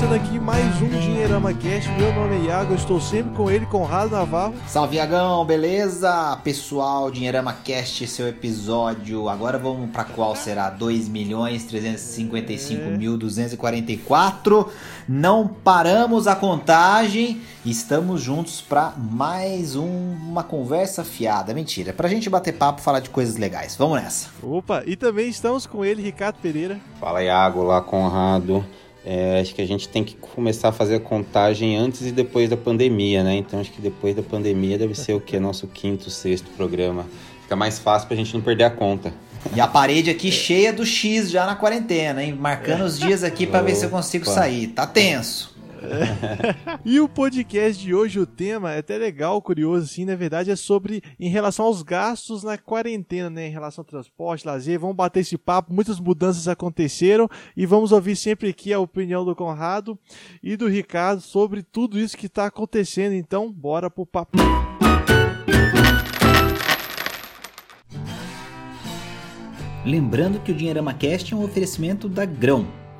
Está começando aqui mais um Dinheirama Cast. Meu nome é Iago, eu estou sempre com ele, Conrado Navarro. Salve Iagão, beleza? Pessoal, Dinheirama Cast, seu episódio. Agora vamos para qual será? 2 milhões 355 É. mil 244. Não paramos a contagem. Estamos juntos para mais um- uma conversa fiada. Mentira, pra gente bater papo, falar de coisas legais. Vamos nessa. Opa, e também estamos com ele, Ricardo Pereira. Fala Iago, lá Conrado. É, acho que a gente tem que começar a fazer a contagem antes e depois da pandemia, né? Então acho que depois da pandemia deve ser o que? Nosso quinto, sexto programa. Fica mais fácil pra gente não perder a conta. E a parede aqui cheia do X já na quarentena, hein? Marcando os dias aqui pra ver se eu consigo sair. Tá tenso. E o podcast de hoje, o tema é até legal, curioso, assim, na verdade, é sobre em relação aos gastos na quarentena, né? Em relação ao transporte, lazer. Vamos bater esse papo, muitas mudanças aconteceram e vamos ouvir sempre aqui a opinião do Conrado e do Ricardo sobre tudo isso que está acontecendo. Então, bora pro papo. Lembrando que o Dinheirama Cast é um oferecimento da Grão.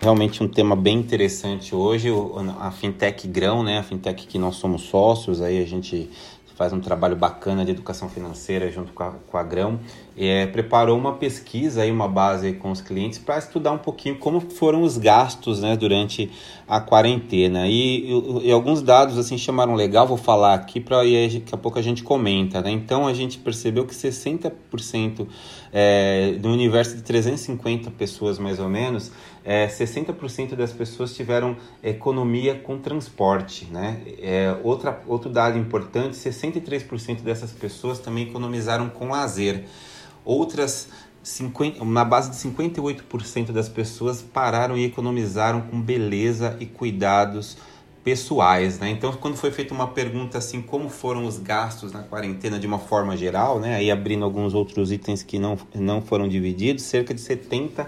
Realmente um tema bem interessante hoje, a Fintech Grão, né? A Fintech que nós somos sócios, aí a gente faz um trabalho bacana de educação financeira junto com a, com a Grão. É, preparou uma pesquisa aí, uma base com os clientes para estudar um pouquinho como foram os gastos, né, durante a quarentena. E, e- e alguns dados assim chamaram legal, vou falar aqui para daqui a pouco a gente comenta, né? Então a gente percebeu que 60% é, do universo de 350 pessoas mais ou menos, é, 60% das pessoas tiveram economia com transporte, né? É, outra, outro dado importante, 63% dessas pessoas também economizaram com lazer. Outras 50, na base de 58% das pessoas pararam e economizaram com beleza e cuidados pessoais, né? Então, quando foi feita uma pergunta assim, como foram os gastos na quarentena de uma forma geral, né? Aí abrindo alguns outros itens que não, não foram divididos, cerca de 70%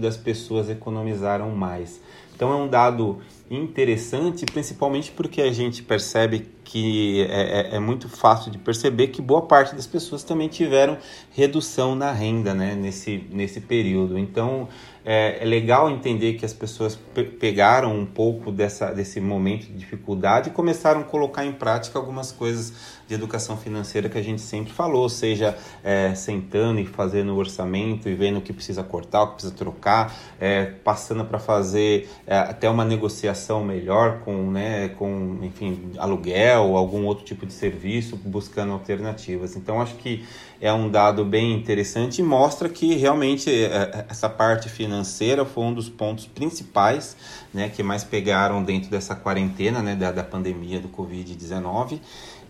das pessoas economizaram mais. Então é um dado interessante, principalmente porque a gente percebe que é, é- é muito fácil de perceber que boa parte das pessoas também tiveram redução na renda né, nesse, nesse período. Então é, é legal entender que as pessoas pe- pegaram um pouco dessa, desse momento de dificuldade e começaram a colocar em prática algumas coisas de educação financeira que a gente sempre falou, seja é, sentando e fazendo o orçamento e vendo o que precisa cortar, o que precisa trocar, é, passando para fazer é, até uma negociação melhor com, né, com, enfim, aluguel algum outro tipo de serviço, buscando alternativas. Então, acho que é um dado bem interessante e mostra que realmente é, essa parte financeira foi um dos pontos principais né, que mais pegaram dentro dessa quarentena né, da, da pandemia do Covid-19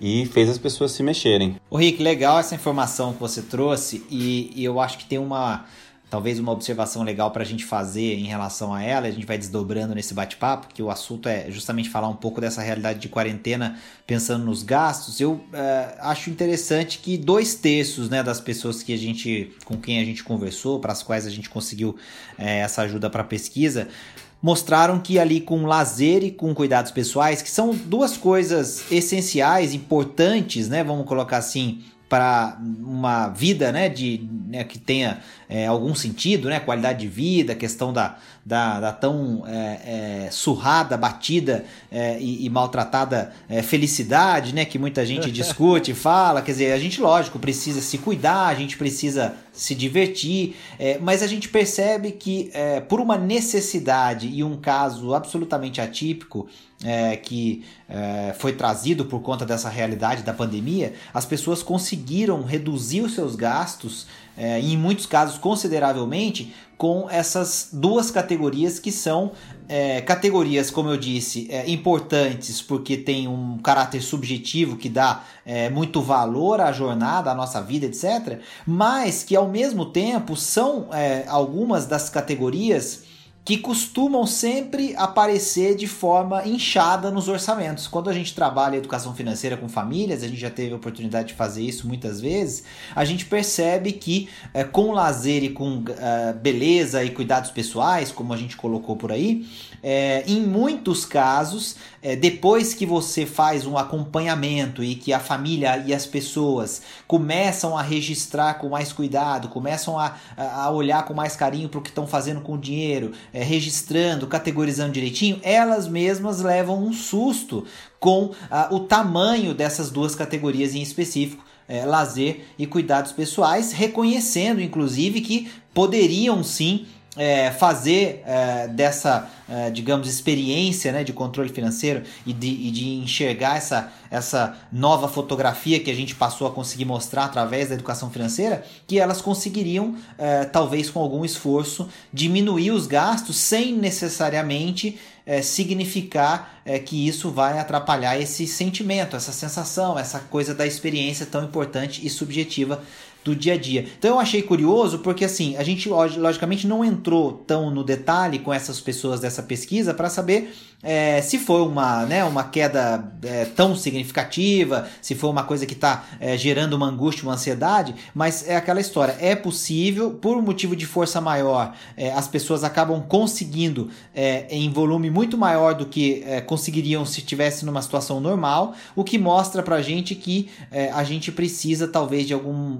e fez as pessoas se mexerem. Ô Rick, legal essa informação que você trouxe e, e eu acho que tem uma talvez uma observação legal para a gente fazer em relação a ela. A gente vai desdobrando nesse bate-papo, que o assunto é justamente falar um pouco dessa realidade de quarentena, pensando nos gastos. Eu eh, acho interessante que dois terços né, das pessoas que a gente, com quem a gente conversou, para as quais a gente conseguiu eh, essa ajuda para pesquisa, mostraram que ali com lazer e com cuidados pessoais, que são duas coisas essenciais, importantes, né? Vamos colocar assim, para uma vida, né, de, né, que tenha é, algum sentido, né, qualidade de vida, questão da, da, da tão é, é, surrada, batida é, e, e maltratada é, felicidade, né, que muita gente discute e fala, quer dizer, a gente, lógico, precisa se cuidar, a gente precisa se divertir, é, mas a gente percebe que é, por uma necessidade e um caso absolutamente atípico que foi trazido por conta dessa realidade da pandemia, as pessoas conseguiram reduzir os seus gastos, em muitos casos consideravelmente, com essas duas categorias que são é, categorias, como eu disse, é, importantes porque tem um caráter subjetivo que dá é, muito valor à jornada, à nossa vida, etc., mas que ao mesmo tempo são é, algumas das categorias que costumam sempre aparecer de forma inchada nos orçamentos. Quando a gente trabalha educação financeira com famílias, a gente já teve a oportunidade de fazer isso muitas vezes, a gente percebe que é, com lazer e com uh, beleza e cuidados pessoais, como a gente colocou por aí, é, em muitos casos, é, depois que você faz um acompanhamento e que a família e as pessoas começam a registrar com mais cuidado, começam a, a olhar com mais carinho para o que estão fazendo com o dinheiro, é, registrando, categorizando direitinho, elas mesmas levam um susto com ah, o tamanho dessas duas categorias em específico. É, lazer e cuidados pessoais, reconhecendo inclusive que poderiam sim é, fazer é, dessa, é, digamos, experiência né, de controle financeiro e de, e de, enxergar essa, essa nova fotografia que a gente passou a conseguir mostrar através da educação financeira, que elas conseguiriam, é, talvez com algum esforço, diminuir os gastos sem necessariamente é, significar é, que isso vai atrapalhar esse sentimento, essa sensação, essa coisa da experiência tão importante e subjetiva do dia a dia. Então eu achei curioso porque assim, a gente logicamente não entrou tão no detalhe com essas pessoas dessa pesquisa para saber é, se foi uma, né, uma queda é, tão significativa, se foi uma coisa que está é, gerando uma angústia, uma ansiedade, mas é aquela história. É possível, por um motivo de força maior, é, as pessoas acabam conseguindo é, em volume muito maior do que é, conseguiriam se estivesse numa situação normal, o que mostra pra gente que a gente precisa, talvez, de algum,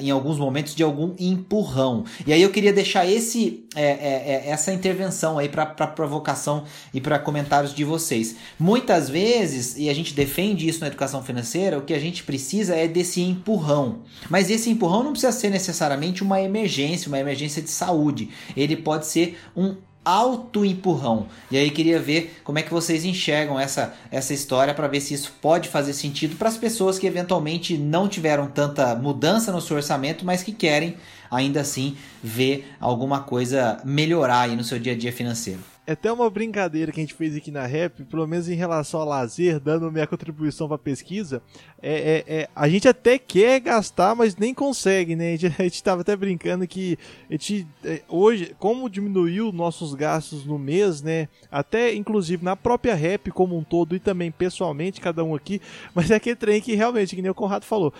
em alguns momentos, de algum empurrão. E aí eu queria deixar esse, essa intervenção aí para provocação e para comentários de vocês. Muitas vezes, e a gente defende isso na educação financeira, o que a gente precisa é desse empurrão. Mas esse empurrão não precisa ser necessariamente uma emergência, uma emergência de saúde. Ele pode ser um auto empurrão. E aí queria ver como é que vocês enxergam essa, essa história para ver se isso pode fazer sentido para as pessoas que eventualmente não tiveram tanta mudança no seu orçamento, mas que querem ainda assim ver alguma coisa melhorar aí no seu dia a dia financeiro. É até uma brincadeira que a gente fez aqui na Rap, pelo menos em relação ao lazer, dando minha contribuição para a pesquisa. É, é, é, a gente até quer gastar, mas nem consegue, né? A gente, a gente tava até brincando que a gente, é, hoje, como diminuiu nossos gastos no mês, né? Até inclusive na própria Rap como um todo e também pessoalmente, cada um aqui, mas é aquele trem que realmente, que nem o Conrado falou,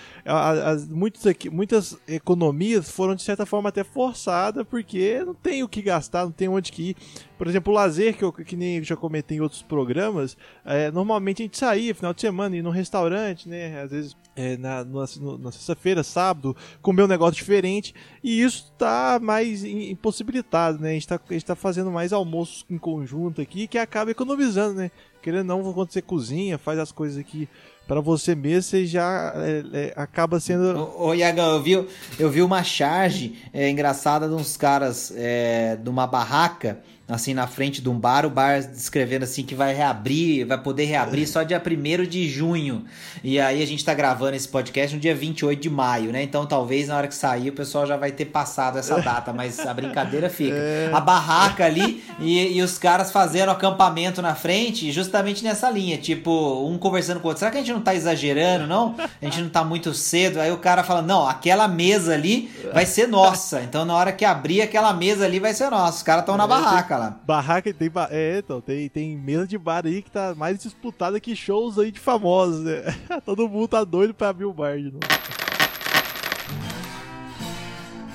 muitos aqui, muitas economias foram de certa forma até forçadas, porque não tem o que gastar, não tem onde que ir. Por exemplo, lazer, que, eu, que nem já comentei em outros programas, é, normalmente a gente saía final de semana, ir num restaurante, né? Às vezes é, na, na, na sexta-feira, sábado, comer um negócio diferente. E isso está mais impossibilitado, né? A gente está tá fazendo mais almoços em conjunto aqui, que acaba economizando, né? Querendo não, quando você cozinha, faz as coisas aqui para você mesmo, você já é, é, acaba sendo. Ô, ô Iagão, eu vi, eu vi uma charge é, engraçada de uns caras é, de uma barraca assim, na frente de um bar, o bar descrevendo assim que vai reabrir, vai poder reabrir só dia 1 de junho. E aí a gente tá gravando esse podcast no dia 28 de maio, né? Então talvez na hora que sair o pessoal já vai ter passado essa data, mas a brincadeira fica. É. A barraca ali e, e os caras fazendo acampamento na frente, justamente nessa linha, tipo, um conversando com o outro. Será que a gente não tá exagerando, não? A gente não tá muito cedo? Aí o cara fala: "Não, aquela mesa ali vai ser nossa". Então na hora que abrir aquela mesa ali vai ser nossa. Os caras estão na é, barraca barraca lá. Barraca tem. É, então, tem, tem mesa de bar aí que tá mais disputada que shows aí de famosos, né? Todo mundo tá doido pra abrir o bar de novo.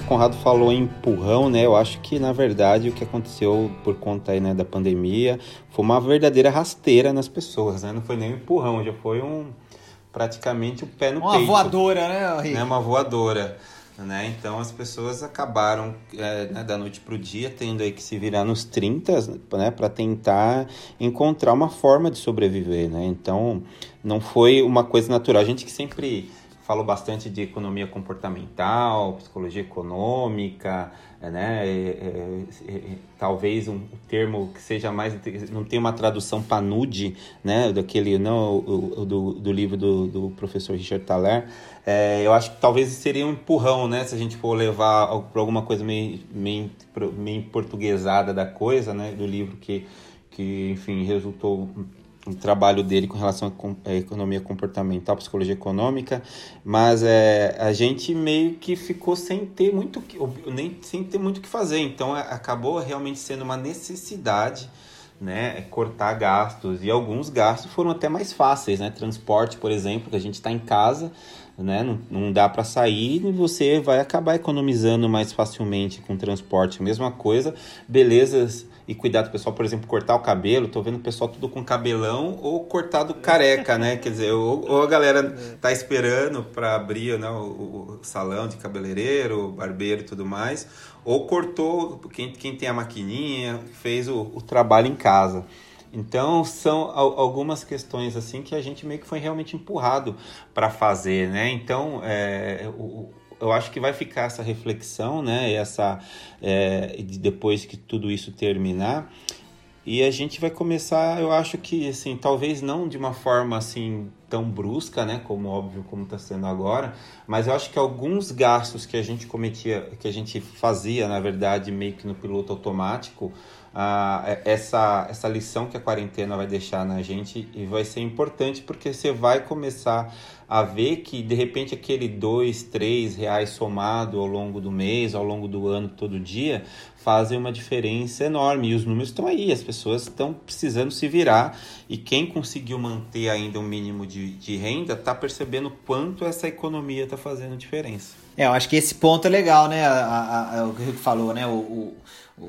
Conrado falou em empurrão, né? Eu acho que na verdade o que aconteceu por conta aí, né, da pandemia foi uma verdadeira rasteira nas pessoas, né? Não foi nem um empurrão, já foi um praticamente o pé no uma peito. Uma voadora, né, Henrique? É uma voadora. Né? Então as pessoas acabaram é, né, da noite para o dia tendo aí que se virar nos 30 né, para tentar encontrar uma forma de sobreviver. Né? Então não foi uma coisa natural. A gente que sempre falou bastante de economia comportamental, psicologia econômica, né? É, é, é, talvez um termo que seja mais não tem uma tradução panude, né? Daquele não o, o, do, do livro do, do professor Richard Thaler. É, eu acho que talvez seria um empurrão, né? Se a gente for levar para alguma coisa meio, meio, meio portuguesada da coisa, né? Do livro que que enfim resultou o trabalho dele com relação à economia comportamental, psicologia econômica, mas é, a gente meio que ficou sem ter muito nem sem ter muito o que fazer, então é, acabou realmente sendo uma necessidade né, cortar gastos e alguns gastos foram até mais fáceis, né? Transporte, por exemplo, que a gente está em casa, né? Não, não dá para sair e você vai acabar economizando mais facilmente com transporte. Mesma coisa, belezas e cuidado pessoal, por exemplo, cortar o cabelo. Tô vendo o pessoal tudo com cabelão ou cortado careca, né? Quer dizer, ou, ou a galera tá esperando para abrir né, o, o, salão de cabeleireiro, barbeiro e tudo mais, ou cortou quem, quem tem a maquininha, fez o, o trabalho em casa. Então são algumas questões assim que a gente meio que foi realmente empurrado para fazer, né? Então é, o, eu acho que vai ficar essa reflexão, né? Essa é, depois que tudo isso terminar e a gente vai começar, eu acho que assim, talvez não de uma forma assim tão brusca, né, como óbvio como está sendo agora, mas eu acho que alguns gastos que a gente cometia, que a gente fazia, na verdade, meio que no piloto automático, ah, essa, essa lição que a quarentena vai deixar na gente e vai ser importante porque você vai começar a ver que de repente aquele dois, três reais somado ao longo do mês, ao longo do ano, todo dia, fazem uma diferença enorme. E os números estão aí, as pessoas estão precisando se virar. E quem conseguiu manter ainda um mínimo de, de renda está percebendo quanto essa economia está fazendo diferença. É, eu acho que esse ponto é legal, né? A, a, a, o que o Rico falou, né? O, o,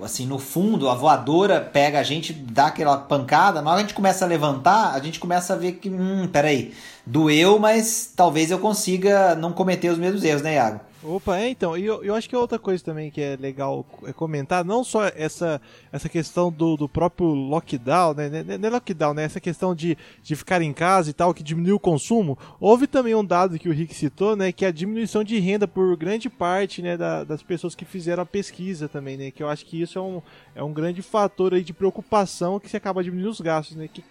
assim, no fundo, a voadora pega a gente, dá aquela pancada, na hora que a gente começa a levantar, a gente começa a ver que, hum, peraí, doeu, mas talvez eu consiga não cometer os mesmos erros, né, Iago? Opa, é então, e eu, eu acho que é outra coisa também que é legal é comentar, não só essa, essa questão do, do próprio lockdown, né, né, não é lockdown, né, essa questão de, de ficar em casa e tal, que diminuiu o consumo, houve também um dado que o Rick citou, né, que é a diminuição de renda por grande parte, né, da, das pessoas que fizeram a pesquisa também, né, que eu acho que isso é um, é um grande fator aí de preocupação que se acaba diminuindo os gastos, né, que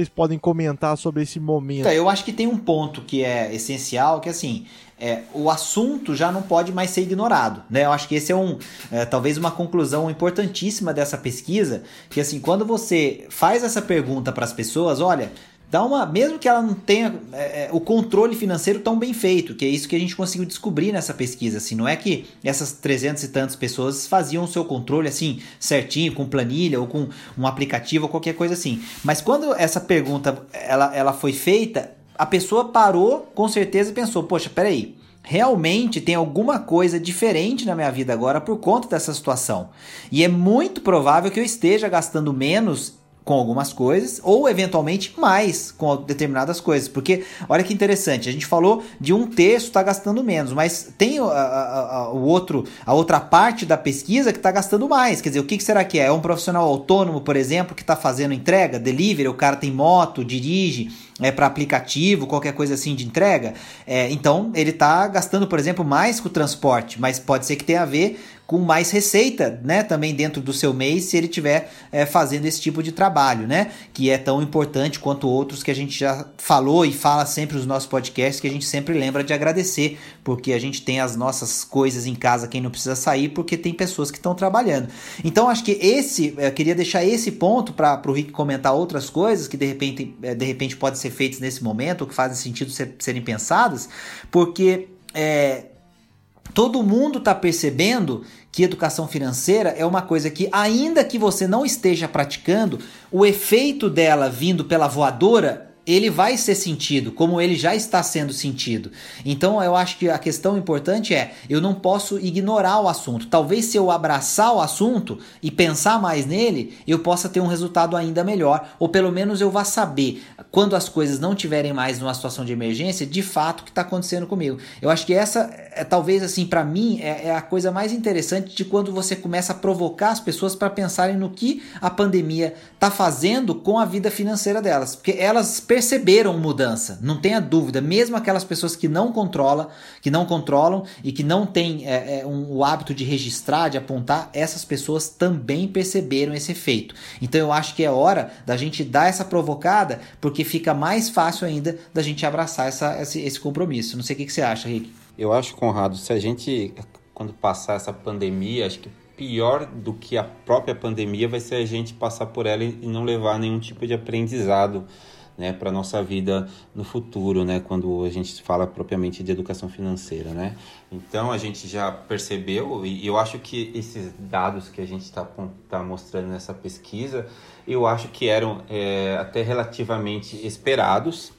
vocês podem comentar sobre esse momento? Então, eu acho que tem um ponto que é essencial, que assim, é, o assunto já não pode mais ser ignorado, né? Eu acho que esse é um, é, talvez uma conclusão importantíssima dessa pesquisa, que assim, quando você faz essa pergunta para as pessoas, olha, dá uma, mesmo que ela não tenha é, é, o controle financeiro tão bem feito, que é isso que a gente conseguiu descobrir nessa pesquisa, assim, não é que essas 300 e tantas pessoas faziam o seu controle assim, certinho, com planilha ou com um aplicativo ou qualquer coisa assim, mas quando essa pergunta ela, ela foi feita, a pessoa parou com certeza e pensou, poxa, peraí, realmente tem alguma coisa diferente na minha vida agora por conta dessa situação. E é muito provável que eu esteja gastando menos com algumas coisas, ou eventualmente mais com determinadas coisas. Porque, olha que interessante, a gente falou de um terço está gastando menos, mas tem a, a, a, o outro, a outra parte da pesquisa que está gastando mais. Quer dizer, o que, que, será que é? É um profissional autônomo, por exemplo, que está fazendo entrega, delivery, o cara tem moto, dirige é, para aplicativo, qualquer coisa assim de entrega. É, então, ele está gastando, por exemplo, mais com o transporte, mas pode ser que tenha a ver com mais receita, né, também dentro do seu mês, se ele estiver é, fazendo esse tipo de trabalho, né, que é tão importante quanto outros que a gente já falou e fala sempre nos nossos podcasts, que a gente sempre lembra de agradecer, porque a gente tem as nossas coisas em casa, quem não precisa sair, porque tem pessoas que estão trabalhando. Então, acho que esse, eu queria deixar esse ponto para o Rick comentar outras coisas que de repente, é, de repente podem ser feitas nesse momento, ou que fazem sentido ser, serem pensadas, porque é, todo mundo está percebendo que educação financeira é uma coisa que, ainda que você não esteja praticando, o efeito dela vindo pela voadora ele vai ser sentido, como ele já está sendo sentido. Então eu acho que a questão importante é: eu não posso ignorar o assunto. Talvez se eu abraçar o assunto e pensar mais nele, eu possa ter um resultado ainda melhor, ou pelo menos eu vá saber quando as coisas não tiverem mais numa situação de emergência, de fato o que está acontecendo comigo. Eu acho que essa é talvez assim para mim é, é, a coisa mais interessante de quando você começa a provocar as pessoas para pensarem no que a pandemia está fazendo com a vida financeira delas, porque elas perceberam mudança, não tenha dúvida. Mesmo aquelas pessoas que não controlam, que não controlam e que não têm é, é, um, o hábito de registrar, de apontar, essas pessoas também perceberam esse efeito. Então eu acho que é hora da gente dar essa provocada, porque fica mais fácil ainda da gente abraçar essa, esse, esse compromisso. Não sei o que, que você acha, Rick. Eu acho, Conrado, se a gente, quando passar essa pandemia, acho que pior do que a própria pandemia vai ser a gente passar por ela e não levar nenhum tipo de aprendizado né, para a nossa vida no futuro, né, quando a gente fala propriamente de educação financeira. Né? Então a gente já percebeu, e eu acho que esses dados que a gente está tá mostrando nessa pesquisa, eu acho que eram é, até relativamente esperados.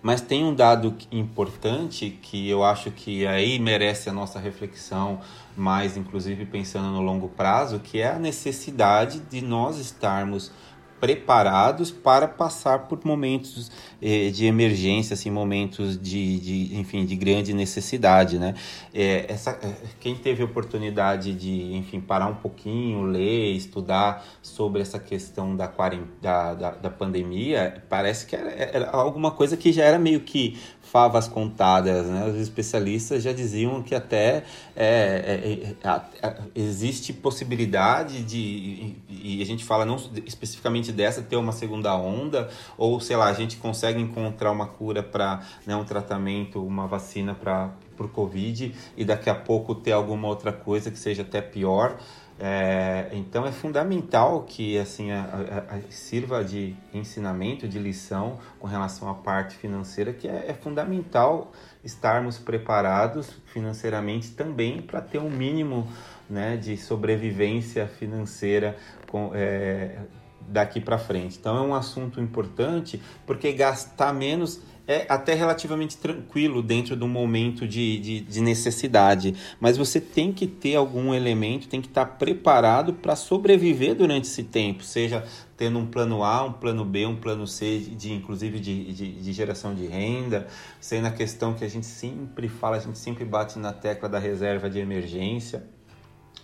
Mas tem um dado importante que eu acho que aí merece a nossa reflexão, mais inclusive pensando no longo prazo, que é a necessidade de nós estarmos preparados para passar por momentos eh, de emergência, assim, momentos de, de, enfim, de grande necessidade, né? É, essa, é, quem teve oportunidade de, enfim, parar um pouquinho, ler, estudar sobre essa questão da, da, da, da pandemia, parece que era, era alguma coisa que já era meio que favas contadas, né? Os especialistas já diziam que até é, é, é, existe possibilidade de, e a gente fala não especificamente dessa, ter uma segunda onda, ou sei lá, a gente consegue encontrar uma cura para né, um tratamento, uma vacina para o Covid, e daqui a pouco ter alguma outra coisa que seja até pior. É, então é fundamental que assim a, a, a sirva de ensinamento, de lição com relação à parte financeira, que é, é fundamental estarmos preparados financeiramente também para ter um mínimo né, de sobrevivência financeira com, é, daqui para frente. Então é um assunto importante porque gastar menos é até relativamente tranquilo dentro de um momento de, de, de, necessidade, mas você tem que ter algum elemento, tem que estar preparado para sobreviver durante esse tempo, seja tendo um plano A, um plano B, um plano C, de, inclusive de, de, de geração de renda, sendo a questão que a gente sempre fala, a gente sempre bate na tecla da reserva de emergência,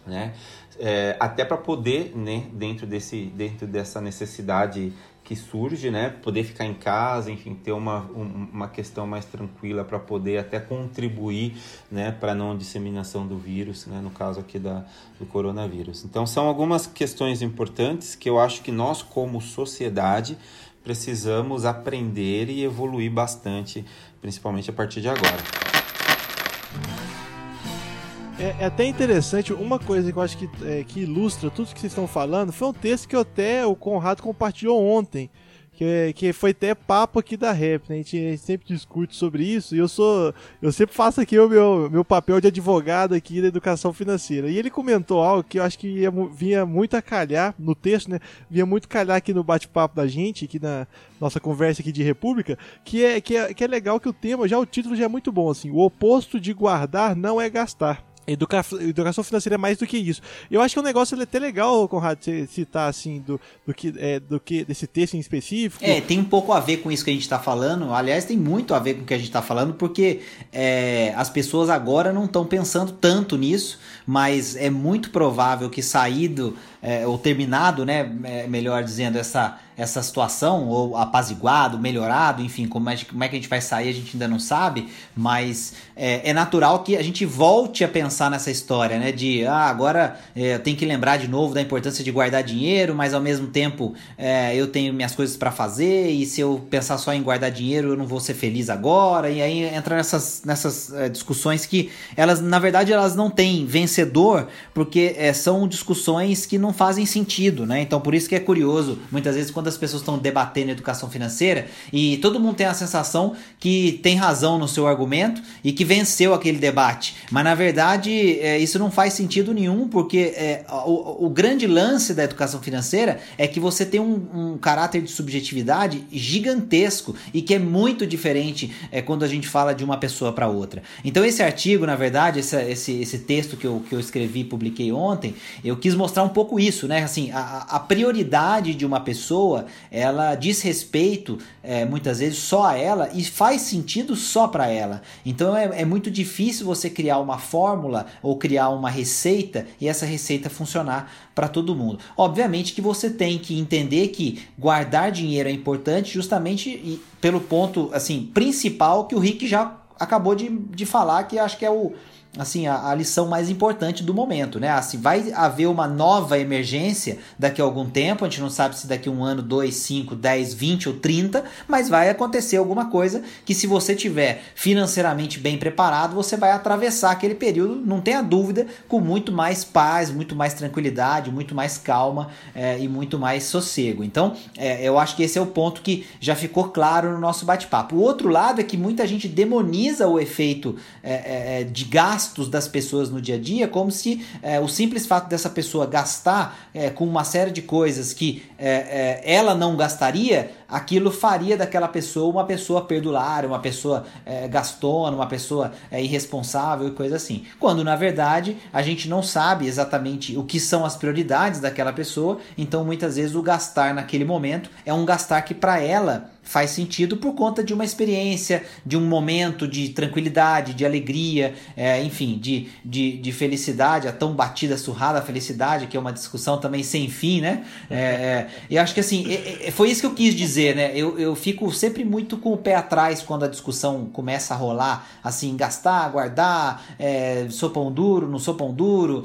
né? É, até para poder, né, dentro, desse, dentro dessa necessidade que surge, né? Poder ficar em casa, enfim, ter uma, uma questão mais tranquila para poder até contribuir, né? Para não disseminação do vírus, né? No caso aqui da, do coronavírus. Então, são algumas questões importantes que eu acho que nós, como sociedade, precisamos aprender e evoluir bastante, principalmente a partir de agora. É, é, até interessante, uma coisa que eu acho que, é, que ilustra tudo que vocês estão falando foi um texto que até o Conrado compartilhou ontem. Que, que foi até papo aqui da rap, né? A gente, a gente, sempre discute sobre isso e eu sou. Eu sempre faço aqui o meu, meu papel de advogado aqui da educação financeira. E ele comentou algo que eu acho que ia, vinha muito a calhar no texto, né? Vinha muito calhar aqui no bate-papo da gente, aqui na nossa conversa aqui de República, que é, que é, que é legal que o tema, já o título já é muito bom, assim. O oposto de guardar não é gastar. Educa educação financeira é mais do que isso. Eu acho que é um negócio até legal, Conrado, citar assim, do, do, que, é, do que desse texto em específico. É, tem um pouco a ver com isso que a gente está falando. Aliás, tem muito a ver com o que a gente está falando, porque é, as pessoas agora não estão pensando tanto nisso, mas é muito provável que saído é, ou terminado, né, é, melhor dizendo, essa, essa situação, ou apaziguado, melhorado, enfim, como é, como é que a gente vai sair, a gente ainda não sabe, mas é, é natural que a gente volte a pensar nessa história, né, de, ah, agora é, eu tenho que lembrar de novo da importância de guardar dinheiro, mas ao mesmo tempo é, eu tenho minhas coisas para fazer, e se eu pensar só em guardar dinheiro, eu não vou ser feliz agora, e aí entra nessas, nessas é, discussões que elas, na verdade, elas não têm vencedor, porque são discussões que não fazem sentido, né? Então por isso que é curioso, muitas vezes quando as pessoas estão debatendo educação financeira e todo mundo tem a sensação que tem razão no seu argumento e que venceu aquele debate, mas na verdade é, isso não faz sentido nenhum porque é, o, o, grande lance da educação financeira é que você tem um, um, caráter de subjetividade gigantesco e que é muito diferente é, quando a gente fala de uma pessoa para outra. Então esse artigo, na verdade, esse, esse, esse texto que eu, que eu escrevi e publiquei ontem, eu quis mostrar um pouco isso, né? Assim, a, a prioridade de uma pessoa, ela diz respeito é, muitas vezes só a ela e faz sentido só para ela. Então é, é muito difícil você criar uma fórmula ou criar uma receita e essa receita funcionar para todo mundo. Obviamente que você tem que entender que guardar dinheiro é importante justamente pelo ponto assim principal que o Rick já acabou de, de falar, que acho que é o assim a, a, lição mais importante do momento, né? Assim, vai haver uma nova emergência daqui a algum tempo, a gente não sabe se daqui a um ano, dois, cinco, dez, vinte ou trinta, mas vai acontecer alguma coisa que se você tiver financeiramente bem preparado, você vai atravessar aquele período, não tenha dúvida, com muito mais paz, muito mais tranquilidade, muito mais calma é, e muito mais sossego. Então, é, eu acho que esse é o ponto que já ficou claro no nosso bate-papo. O outro lado é que muita gente demoniza o efeito é, é de gasto gastos das pessoas no dia a dia, como se é, o simples fato dessa pessoa gastar é, com uma série de coisas que é, é ela não gastaria, aquilo faria daquela pessoa uma pessoa perdulária, uma pessoa é, gastona, uma pessoa é, irresponsável e coisa assim. Quando na verdade a gente não sabe exatamente o que são as prioridades daquela pessoa, então muitas vezes o gastar naquele momento é um gastar que para ela faz sentido por conta de uma experiência, de um momento de tranquilidade, de alegria, é, enfim, de, de, de, felicidade, a tão batida, surrada felicidade, que é uma discussão também sem fim, né? É, é, eu acho que assim, é, é, foi isso que eu quis dizer, né? Eu, eu fico sempre muito com o pé atrás quando a discussão começa a rolar, assim, gastar, guardar, é, sou pão duro, não sou pão duro,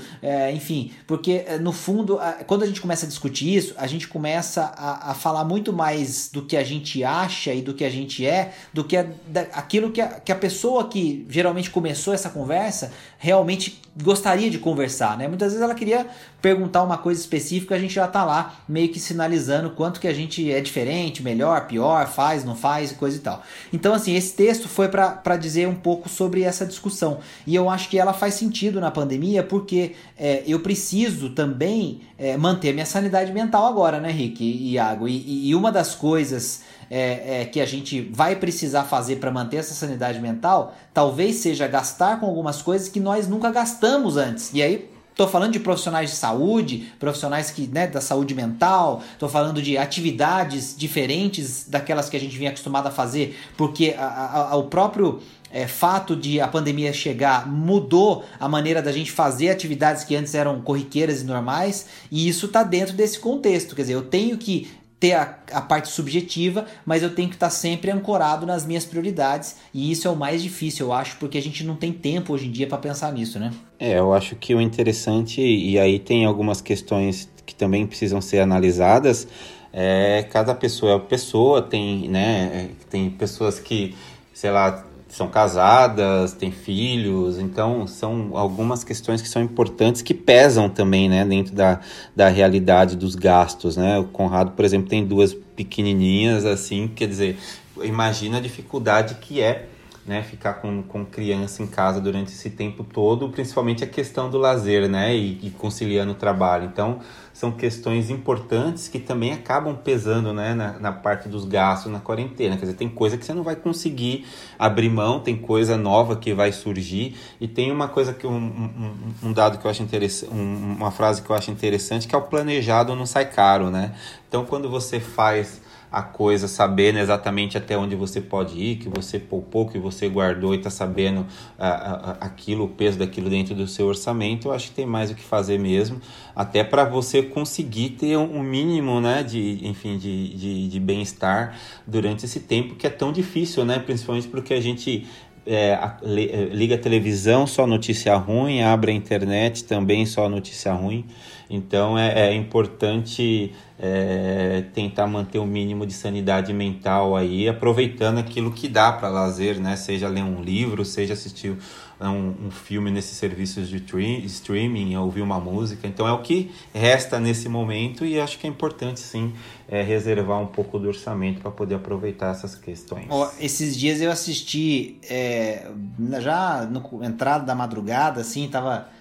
enfim, porque no fundo, quando a gente começa a discutir isso, a gente começa a, a falar muito mais do que a gente acha e do que a gente é, do que a, da, aquilo que a, que a pessoa que geralmente começou essa conversa realmente gostaria de conversar, né? Muitas vezes ela queria perguntar uma coisa específica, a gente já tá lá meio que sinalizando quanto que a gente é diferente, melhor, pior, faz, não faz, coisa e tal. Então, assim, esse texto foi para dizer um pouco sobre essa discussão. E eu acho que ela faz sentido na pandemia porque é, eu preciso também é, manter minha sanidade mental agora, né, Rick e Iago? E, e uma das coisas é, é, que a gente vai precisar fazer para manter essa sanidade mental, talvez seja gastar com algumas coisas que nós nunca gastamos antes. E aí Estou falando de profissionais de saúde, profissionais que, né, da saúde mental, estou falando de atividades diferentes daquelas que a gente vinha acostumado a fazer, porque a, a, a, o próprio é, fato de a pandemia chegar mudou a maneira da gente fazer atividades que antes eram corriqueiras e normais, e isso está dentro desse contexto. Quer dizer, eu tenho que ter a, a, parte subjetiva, mas eu tenho que estar sempre ancorado nas minhas prioridades, e isso é o mais difícil, eu acho, porque a gente não tem tempo hoje em dia para pensar nisso, né? É, eu acho que o interessante, e aí tem algumas questões que também precisam ser analisadas, é, cada pessoa é pessoa, tem, né, tem pessoas que, sei lá, são casadas, têm filhos, então são algumas questões que são importantes que pesam também, né, dentro da, da realidade dos gastos, né? O Conrado, por exemplo, tem duas pequenininhas assim, quer dizer, imagina a dificuldade que é né, ficar com, com criança em casa durante esse tempo todo, principalmente a questão do lazer, né, e, e, conciliando o trabalho. Então, são questões importantes que também acabam pesando, né, na, na, parte dos gastos na quarentena. Quer dizer, tem coisa que você não vai conseguir abrir mão, tem coisa nova que vai surgir, e tem uma coisa que um, um, um dado que eu acho interessante, um, uma frase que eu acho interessante, que é o planejado não sai caro, né? Então, quando você faz a coisa, sabendo exatamente até onde você pode ir, que você poupou, que você guardou e está sabendo uh, aquilo, o peso daquilo dentro do seu orçamento, eu acho que tem mais o que fazer mesmo, até para você conseguir ter um mínimo, né, de, enfim, de, de, de bem-estar durante esse tempo que é tão difícil, né, principalmente porque a gente é, é, liga a televisão, só notícia ruim, abre a internet, também só notícia ruim. Então é, é importante é, tentar manter o um mínimo de sanidade mental aí, aproveitando aquilo que dá para lazer, né? Seja ler um livro, seja assistir um, um, filme nesses serviços de streaming, ouvir uma música. Então é o que resta nesse momento e acho que é importante sim é, reservar um pouco do orçamento para poder aproveitar essas questões. Oh, esses dias eu assisti é, já no entrada da madrugada, assim, tava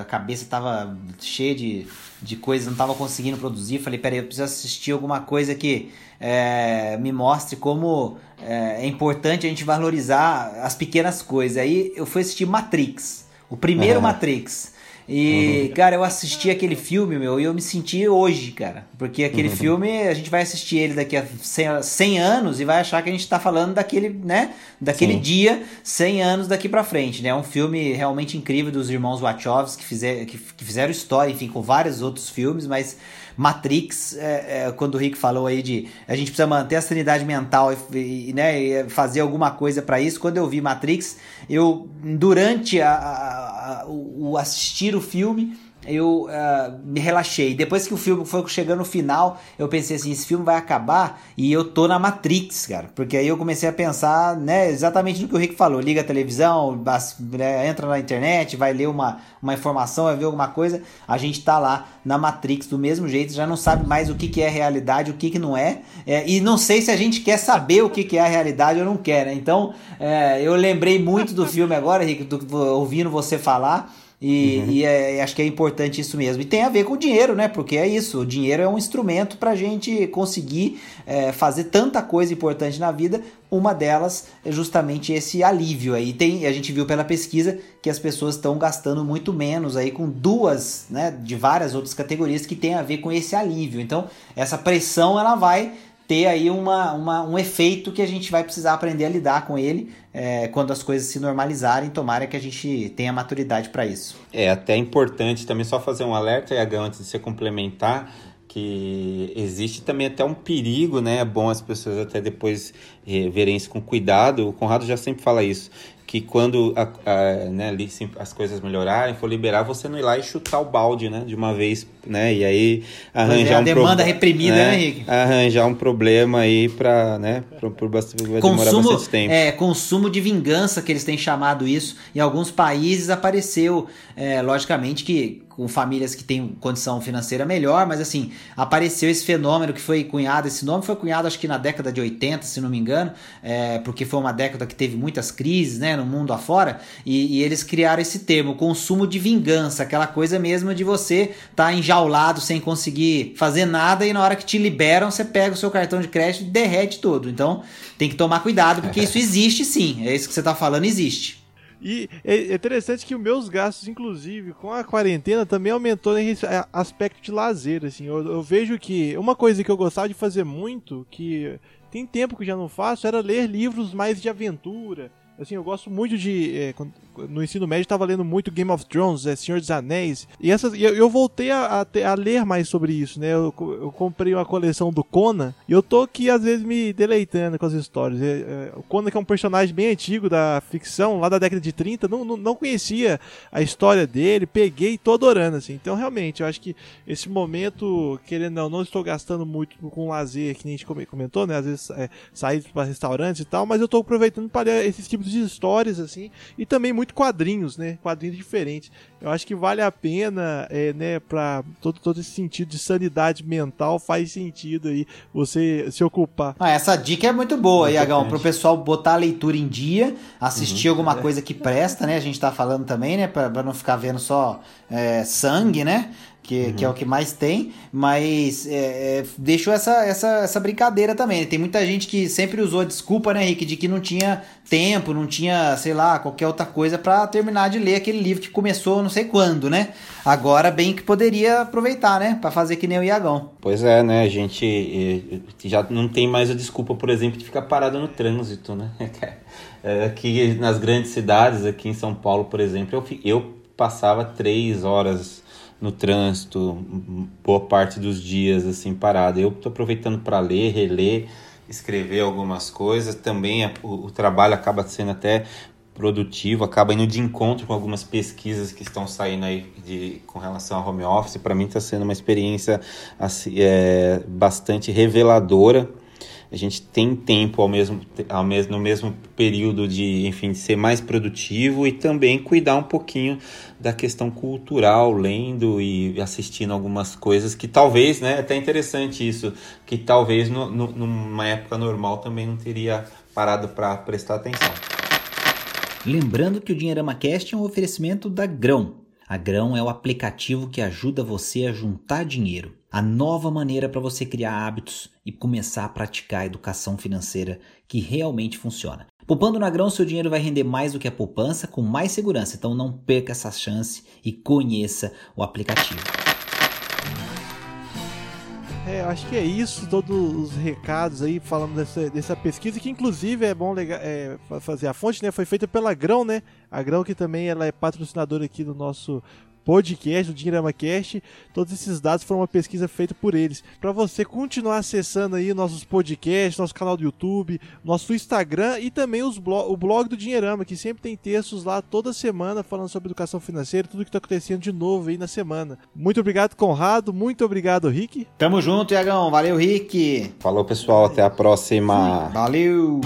a cabeça estava cheia de, de coisas, não estava conseguindo produzir. Falei, peraí, eu preciso assistir alguma coisa que é, me mostre como é, é, importante a gente valorizar as pequenas coisas. Aí eu fui assistir Matrix, o primeiro Matrix. E, uhum. cara, eu assisti aquele filme, meu, e eu me senti hoje, cara. Porque aquele uhum. filme, a gente vai assistir ele daqui a 100, 100, anos e vai achar que a gente tá falando daquele, né? Daquele Sim. dia, 100 anos daqui pra frente, né? É um filme realmente incrível dos irmãos Wachowski, que, fizer, que, que fizeram história, enfim, com vários outros filmes, mas Matrix, é, é, quando o Rick falou aí de a gente precisa manter a sanidade mental e, e né, fazer alguma coisa para isso, quando eu vi Matrix, eu durante a, a, a, o assistir o filme eu uh, me relaxei. Depois que o filme foi chegando no final, eu pensei assim: esse filme vai acabar e eu tô na Matrix, cara. Porque aí eu comecei a pensar, né, exatamente no que o Rick falou: liga a televisão, né, entra na internet, vai ler uma, uma informação, vai ver alguma coisa. A gente tá lá na Matrix do mesmo jeito, já não sabe mais o que, que é realidade, o que, que não é. é e não sei se a gente quer saber o que, que é a realidade ou não quer, né? Então, é, eu lembrei muito do filme agora, Rick, do, ouvindo você falar. E, uhum. e é, acho que é importante isso mesmo. E tem a ver com o dinheiro, né? Porque é isso. O dinheiro é um instrumento para a gente conseguir é, fazer tanta coisa importante na vida. Uma delas é justamente esse alívio aí. Tem, a gente viu pela pesquisa que as pessoas estão gastando muito menos aí com duas, né? De várias outras categorias que tem a ver com esse alívio. Então, essa pressão ela vai ter aí uma, uma, um efeito que a gente vai precisar aprender a lidar com ele é, quando as coisas se normalizarem. Tomara que a gente tenha maturidade para isso. É até importante também só fazer um alerta, Iagão, antes de você complementar que existe também até um perigo, né? É bom as pessoas até depois eh, verem isso com cuidado. O Conrado já sempre fala isso, que quando a, a, né, as coisas melhorarem, for liberar, você não ir lá e chutar o balde, né, de uma vez, né, e aí arranjar é, um demanda reprimida, né, né, Henrique? Arranjar um problema aí para, né, por, por bastante, vai consumo, bastante tempo. É, consumo de vingança que eles têm chamado isso. Em alguns países apareceu, é, logicamente que com famílias que têm condição financeira melhor, mas assim, apareceu esse fenômeno que foi cunhado, esse nome foi cunhado acho que na década de 80, se não me engano, é, porque foi uma década que teve muitas crises, né, no mundo afora, e, e eles criaram esse termo, consumo de vingança, aquela coisa mesmo de você estar tá enjaulado sem conseguir fazer nada e na hora que te liberam, você pega o seu cartão de crédito e derrete todo. Então, tem que tomar cuidado, porque isso existe sim, é isso que você está falando, existe. E é interessante que os meus gastos, inclusive, com a quarentena, também aumentou nesse aspecto de lazer, assim. Eu, eu, vejo que uma coisa que eu gostava de fazer muito, que tem tempo que já não faço, era ler livros mais de aventura, Assim, eu gosto muito de. É, no ensino médio estava lendo muito Game of Thrones, é, Senhor dos Anéis. E essas, eu, eu voltei a, a, a, ler mais sobre isso, né? Eu, eu, comprei uma coleção do Conan e eu tô aqui às vezes me deleitando com as histórias. É, é, o Conan, que é um personagem bem antigo da ficção, lá da década de 30, não, não, não conhecia a história dele, peguei e tô adorando, assim. Então, realmente, eu acho que esse momento, querendo não, não estou gastando muito com lazer, que nem a gente comentou, né? Às vezes é, sair para restaurantes e tal, mas eu tô aproveitando para ler esses tipos de histórias, assim, e também muito quadrinhos, né? Quadrinhos diferentes. Eu acho que vale a pena, é, né, pra todo, todo esse sentido de sanidade mental, faz sentido aí você se ocupar. Ah, essa dica é muito boa, muito Iagão, pro pessoal botar a leitura em dia, assistir uhum, alguma é. coisa que presta, né? A gente tá falando também, né, pra, pra não ficar vendo só é, sangue, né? Que, uhum. que é o que mais tem, mas é, é, deixou essa, essa, essa brincadeira também. Tem muita gente que sempre usou a desculpa, né, Rick, de que não tinha tempo, não tinha, sei lá, qualquer outra coisa para terminar de ler aquele livro que começou não sei quando, né? Agora bem que poderia aproveitar, né, para fazer que nem o Iagão. Pois é, né, a gente eh, já não tem mais a desculpa, por exemplo, de ficar parado no trânsito, né? É, aqui nas grandes cidades, aqui em São Paulo, por exemplo, eu, eu passava três horas no trânsito, boa parte dos dias assim parado. Eu estou aproveitando para ler, reler, escrever algumas coisas. Também a, o, o, trabalho acaba sendo até produtivo, acaba indo de encontro com algumas pesquisas que estão saindo aí de, com relação ao home office. Para mim está sendo uma experiência assim, é, bastante reveladora a gente tem tempo ao mesmo, ao mesmo, no mesmo período de, enfim, de ser mais produtivo e também cuidar um pouquinho da questão cultural, lendo e assistindo algumas coisas que talvez, né, é até interessante isso, que talvez no, no, numa época normal também não teria parado para prestar atenção. Lembrando que o Dinheirama Cast é um oferecimento da Grão. A Grão é o aplicativo que ajuda você a juntar dinheiro a nova maneira para você criar hábitos e começar a praticar a educação financeira que realmente funciona. Poupando na Grão, seu dinheiro vai render mais do que a poupança, com mais segurança. Então não perca essa chance e conheça o aplicativo. É, acho que é isso, todos os recados aí falando dessa, dessa pesquisa, que inclusive é bom é, fazer a fonte, né? Foi feita pela Grão, né? A Grão que também ela é patrocinadora aqui do nosso podcast, do Dinheirama Cast. Todos esses dados foram uma pesquisa feita por eles. Para você continuar acessando aí nossos podcasts, nosso canal do YouTube, nosso Instagram e também os blog, o blog do Dinheirama, que sempre tem textos lá toda semana falando sobre educação financeira, tudo que está acontecendo de novo aí na semana. Muito obrigado, Conrado. Muito obrigado, Rick. Tamo junto, Iagão. Valeu, Rick. Falou, pessoal. Até a próxima. Valeu.